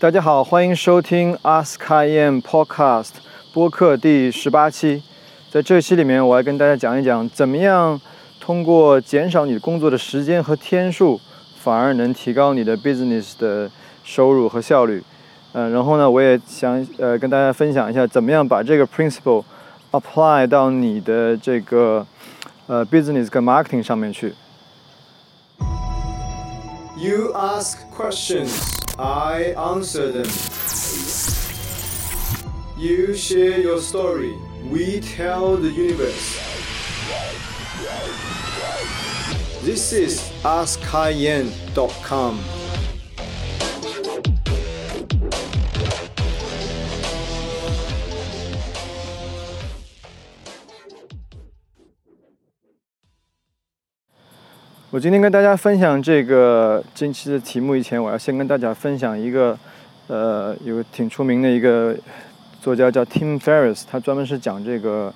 大家好，欢迎收听 Ask IM Podcast 播客第十八期。在这期里面，我要跟大家讲一讲，怎么样通过减少你工作的时间和天数，反而能提高你的 business 的收入和效率。嗯，然后呢，我也想呃跟大家分享一下，怎么样把这个 principle apply 到你的这个呃 business 跟 marketing 上面去。You ask questions. I answer them. You share your story. We tell the universe. This is AskKaiYan.com. 我今天跟大家分享这个近期的题目以前，我要先跟大家分享一个，呃，有挺出名的一个作家叫 Tim Ferriss，他专门是讲这个，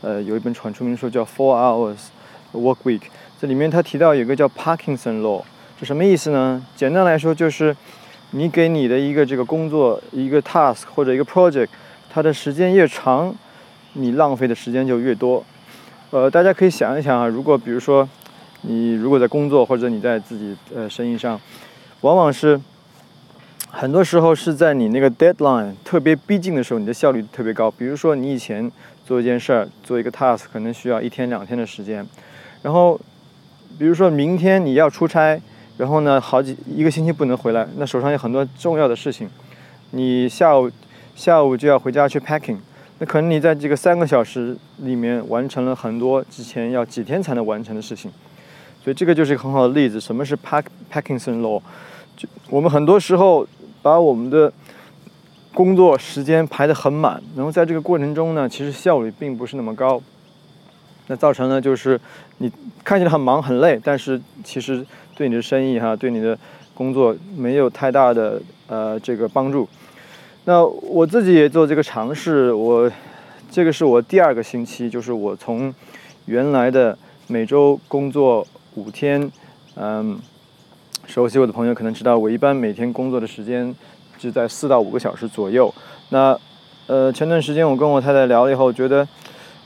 呃，有一本很出名的书叫《Four Hours Work Week》，这里面他提到有个叫 Parkinson Law，是什么意思呢？简单来说就是，你给你的一个这个工作一个 task 或者一个 project，它的时间越长，你浪费的时间就越多。呃，大家可以想一想啊，如果比如说。你如果在工作或者你在自己呃生意上，往往是很多时候是在你那个 deadline 特别逼近的时候，你的效率特别高。比如说你以前做一件事儿，做一个 task 可能需要一天两天的时间，然后比如说明天你要出差，然后呢好几一个星期不能回来，那手上有很多重要的事情，你下午下午就要回家去 packing，那可能你在这个三个小时里面完成了很多之前要几天才能完成的事情。所以这个就是一个很好的例子。什么是 Pack Parkinson Law？就我们很多时候把我们的工作时间排得很满，然后在这个过程中呢，其实效率并不是那么高。那造成呢，就是你看起来很忙很累，但是其实对你的生意哈，对你的工作没有太大的呃这个帮助。那我自己也做这个尝试，我这个是我第二个星期，就是我从原来的每周工作。五天，嗯，熟悉我的朋友可能知道，我一般每天工作的时间就在四到五个小时左右。那，呃，前段时间我跟我太太聊了以后，觉得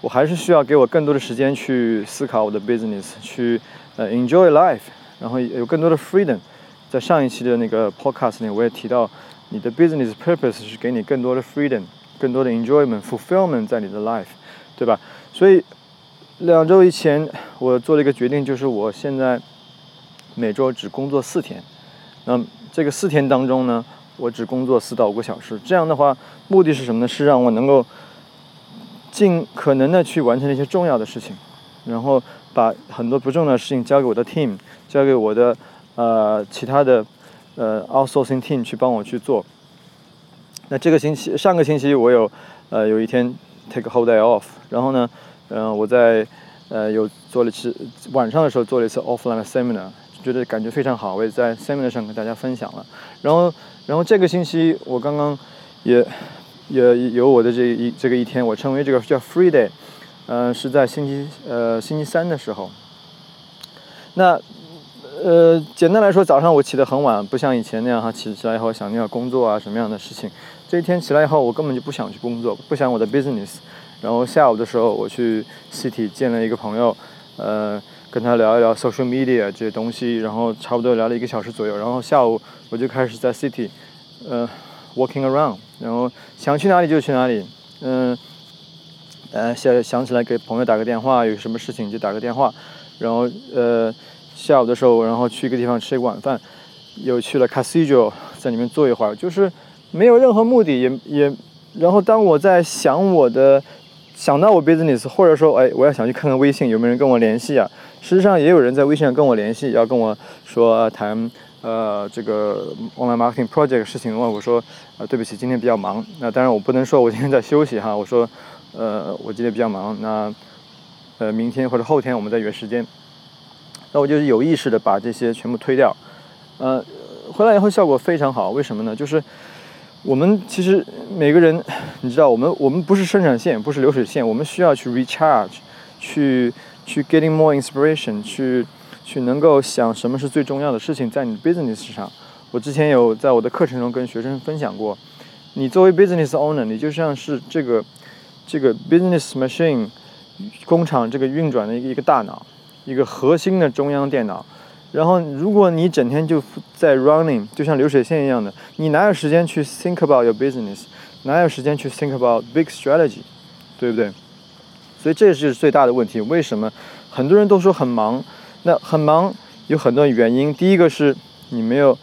我还是需要给我更多的时间去思考我的 business，去呃 enjoy life，然后有更多的 freedom。在上一期的那个 podcast 里，我也提到，你的 business purpose 是给你更多的 freedom，更多的 enjoyment，fulfillment 在你的 life，对吧？所以。两周以前，我做了一个决定，就是我现在每周只工作四天。那这个四天当中呢，我只工作四到五个小时。这样的话，目的是什么呢？是让我能够尽可能的去完成一些重要的事情，然后把很多不重要的事情交给我的 team，交给我的呃其他的呃 outsourcing team 去帮我去做。那这个星期，上个星期我有呃有一天 take a whole day off，然后呢。嗯，我在呃有做了一次晚上的时候做了一次 offline seminar，觉得感觉非常好，我也在 seminar 上跟大家分享了。然后，然后这个星期我刚刚也也有我的这一这个一天，我称为这个叫 free day，嗯，是在星期呃星期三的时候。那呃简单来说，早上我起得很晚，不像以前那样哈，起起来以后想要工作啊什么样的事情。这一天起来以后，我根本就不想去工作，不想我的 business。然后下午的时候，我去 City 见了一个朋友，呃，跟他聊一聊 social media 这些东西，然后差不多聊了一个小时左右。然后下午我就开始在 City，呃，walking around，然后想去哪里就去哪里，嗯，呃，想想起来给朋友打个电话，有什么事情就打个电话。然后呃，下午的时候，然后去一个地方吃一个晚饭，又去了 Casino，在里面坐一会儿，就是没有任何目的，也也。然后当我在想我的。想到我 business，或者说，哎，我要想去看看微信有没有人跟我联系啊？事实上，也有人在微信上跟我联系，要跟我说谈呃这个 online marketing project 事情。问我说，呃，对不起，今天比较忙。那当然我不能说我今天在休息哈。我说，呃，我今天比较忙。那呃，明天或者后天我们再约时间。那我就有意识的把这些全部推掉。呃，回来以后效果非常好。为什么呢？就是。我们其实每个人，你知道，我们我们不是生产线，不是流水线，我们需要去 recharge，去去 getting more inspiration，去去能够想什么是最重要的事情在你 business 上。我之前有在我的课程中跟学生分享过，你作为 business owner，你就像是这个这个 business machine 工厂这个运转的一个一个大脑，一个核心的中央电脑。然后如果你整天就在 running，就像流水线一样的，你哪有时间去 think about your business？哪有时间去 think about big strategy？对不对？所以这是最大的问题。为什么很多人都说很忙？那很忙有很多原因。第一个是你没有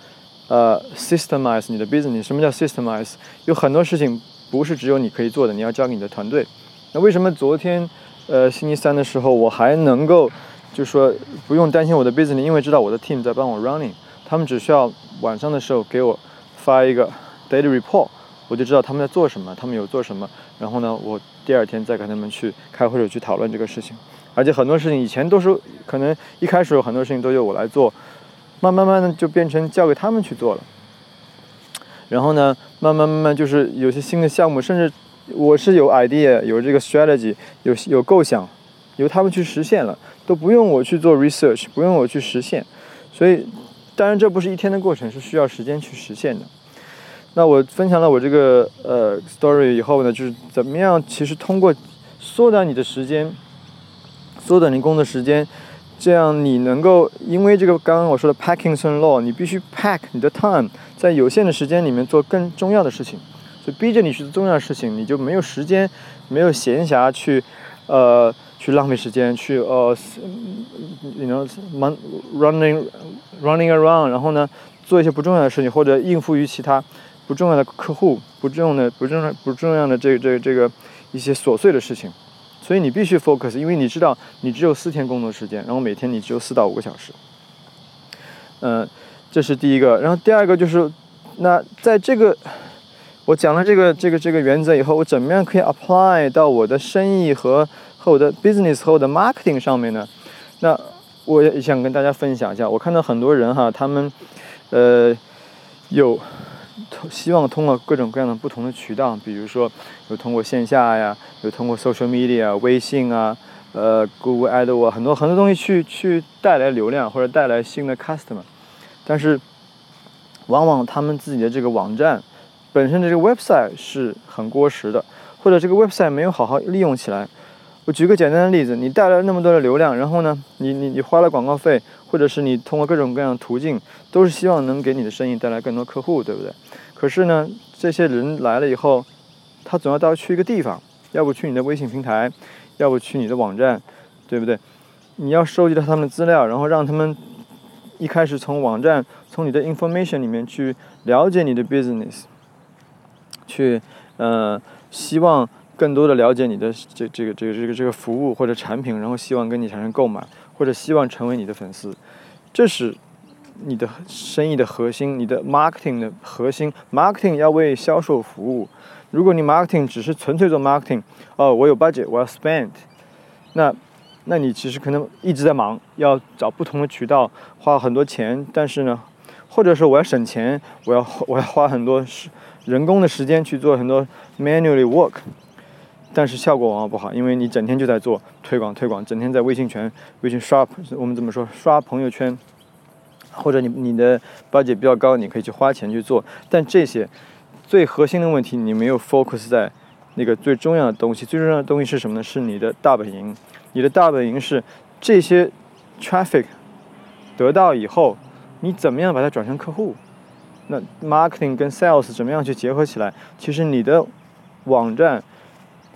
呃 systemize 你的 business。什么叫 systemize？有很多事情不是只有你可以做的，你要交给你的团队。那为什么昨天呃星期三的时候我还能够就说不用担心我的 business？因为知道我的 team 在帮我 running，他们只需要晚上的时候给我发一个 daily report，我就知道他们在做什么，他们有做什么。然后呢，我第二天再跟他们去开会，去讨论这个事情。而且很多事情以前都是可能一开始有很多事情都由我来做，慢慢慢的就变成交给他们去做了。然后呢，慢慢慢慢就是有些新的项目，甚至我是有 idea，有这个 strategy，有有构想，由他们去实现了，都不用我去做 research，不用我去实现。所以，当然这不是一天的过程，是需要时间去实现的。那我分享了我这个呃 story 以后呢，就是怎么样，其实通过缩短你的时间。缩短你工作时间，这样你能够因为这个刚刚我说的 Parkinson Law，你必须 pack 你的 time，在有限的时间里面做更重要的事情，所以逼着你去做重要的事情，你就没有时间，没有闲暇去，呃，去浪费时间，去呃，you know running running around，然后呢，做一些不重要的事情，或者应付于其他不重要的客户、不重要的、不重要、不重要的这个、这个、这个一些琐碎的事情。所以你必须 focus，因为你知道你只有四天工作时间，然后每天你只有四到五个小时。嗯，这是第一个。然后第二个就是，那在这个我讲了这个这个这个原则以后，我怎么样可以 apply 到我的生意和我的 business 和我的 marketing 上面呢？那我也想跟大家分享一下。我看到很多人哈，他们呃有。希望通过各种各样的不同的渠道，比如说有通过线下呀，有通过 social media、微信啊，呃，Google Ads 很多很多东西去去带来流量或者带来新的 customer，但是往往他们自己的这个网站本身的这个 website 是很过时的，或者这个 website 没有好好利用起来。我举个简单的例子，你带来那么多的流量，然后呢，你你你花了广告费，或者是你通过各种各样的途径，都是希望能给你的生意带来更多客户，对不对？可是呢，这些人来了以后，他总要到去一个地方，要不去你的微信平台，要不去你的网站，对不对？你要收集到他们的资料，然后让他们一开始从网站、从你的 information 里面去了解你的 business，去呃，希望。更多的了解你的这这个这个这个这个服务或者产品，然后希望跟你产生购买，或者希望成为你的粉丝，这是你的生意的核心，你的 marketing 的核心。marketing 要为销售服务。如果你 marketing 只是纯粹做 marketing，哦，我有 budget，我要 spend，那那你其实可能一直在忙，要找不同的渠道花很多钱，但是呢，或者说我要省钱，我要我要花很多时人工的时间去做很多 manually work。但是效果往往不好，因为你整天就在做推广，推广，整天在微信群、微信刷，我们怎么说刷朋友圈，或者你你的 budget 比较高，你可以去花钱去做。但这些最核心的问题，你没有 focus 在那个最重要的东西。最重要的东西是什么呢？是你的大本营。你的大本营是这些 traffic 得到以后，你怎么样把它转成客户？那 marketing 跟 sales 怎么样去结合起来？其实你的网站。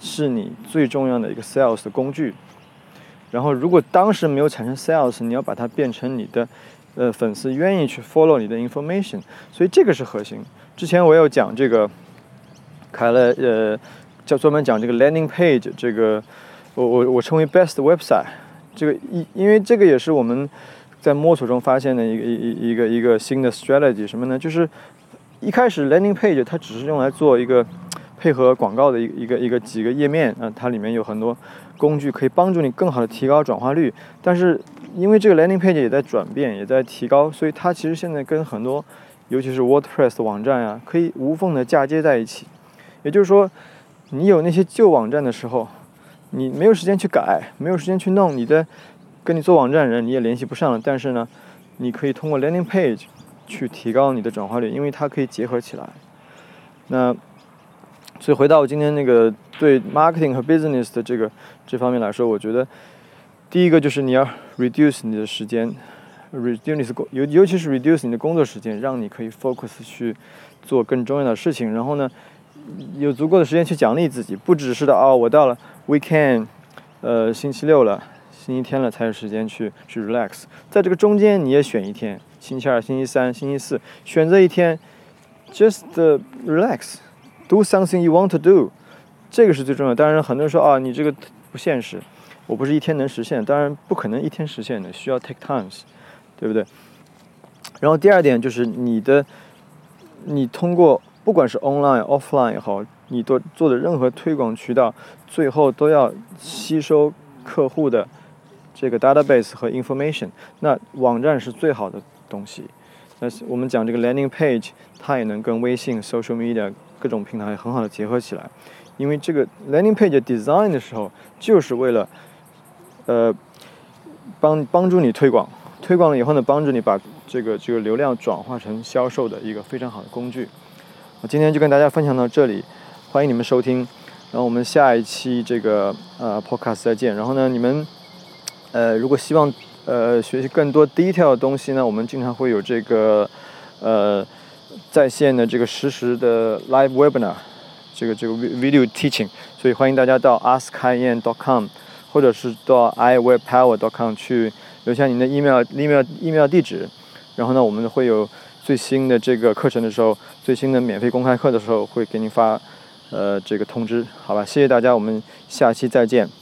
是你最重要的一个 sales 的工具，然后如果当时没有产生 sales，你要把它变成你的，呃，粉丝愿意去 follow 你的 information，所以这个是核心。之前我有讲这个，开了呃，叫专门讲这个 landing page，这个我我我称为 best website，这个因因为这个也是我们在摸索中发现的一个一一个一个新的 strategy，什么呢？就是一开始 landing page 它只是用来做一个。配合广告的一一个一个几个页面啊，它里面有很多工具可以帮助你更好的提高转化率。但是因为这个 landing page 也在转变，也在提高，所以它其实现在跟很多，尤其是 WordPress 网站呀，可以无缝的嫁接在一起。也就是说，你有那些旧网站的时候，你没有时间去改，没有时间去弄你的，跟你做网站人你也联系不上了。但是呢，你可以通过 landing page 去提高你的转化率，因为它可以结合起来。那所以回到我今天那个对 marketing 和 business 的这个这方面来说，我觉得第一个就是你要 reduce 你的时间，reduce 工尤尤其是 reduce 你的工作时间，让你可以 focus 去做更重要的事情。然后呢，有足够的时间去奖励自己，不只是的哦，我到了 weekend，呃，星期六了，星期天了才有时间去去 relax。在这个中间你也选一天，星期二、星期三、星期四，选择一天，just relax。Do something you want to do，这个是最重要。当然，很多人说啊，你这个不现实，我不是一天能实现。当然，不可能一天实现的，需要 take times，对不对？然后第二点就是你的，你通过不管是 online offline 也好，你做做的任何推广渠道，最后都要吸收客户的这个 database 和 information。那网站是最好的东西。那我们讲这个 landing page，它也能跟微信 social media。各种平台很好的结合起来，因为这个 landing page design 的时候，就是为了，呃，帮帮助你推广，推广了以后呢，帮助你把这个这个流量转化成销售的一个非常好的工具。我今天就跟大家分享到这里，欢迎你们收听，然后我们下一期这个呃 podcast 再见。然后呢，你们呃如果希望呃学习更多 detail 的东西呢，我们经常会有这个呃。在线的这个实时的 live webinar，这个这个 video teaching，所以欢迎大家到 askian.com，或者是到 iwebpower.com 去留下您的 email email email 地址，然后呢，我们会有最新的这个课程的时候，最新的免费公开课的时候，会给您发呃这个通知，好吧？谢谢大家，我们下期再见。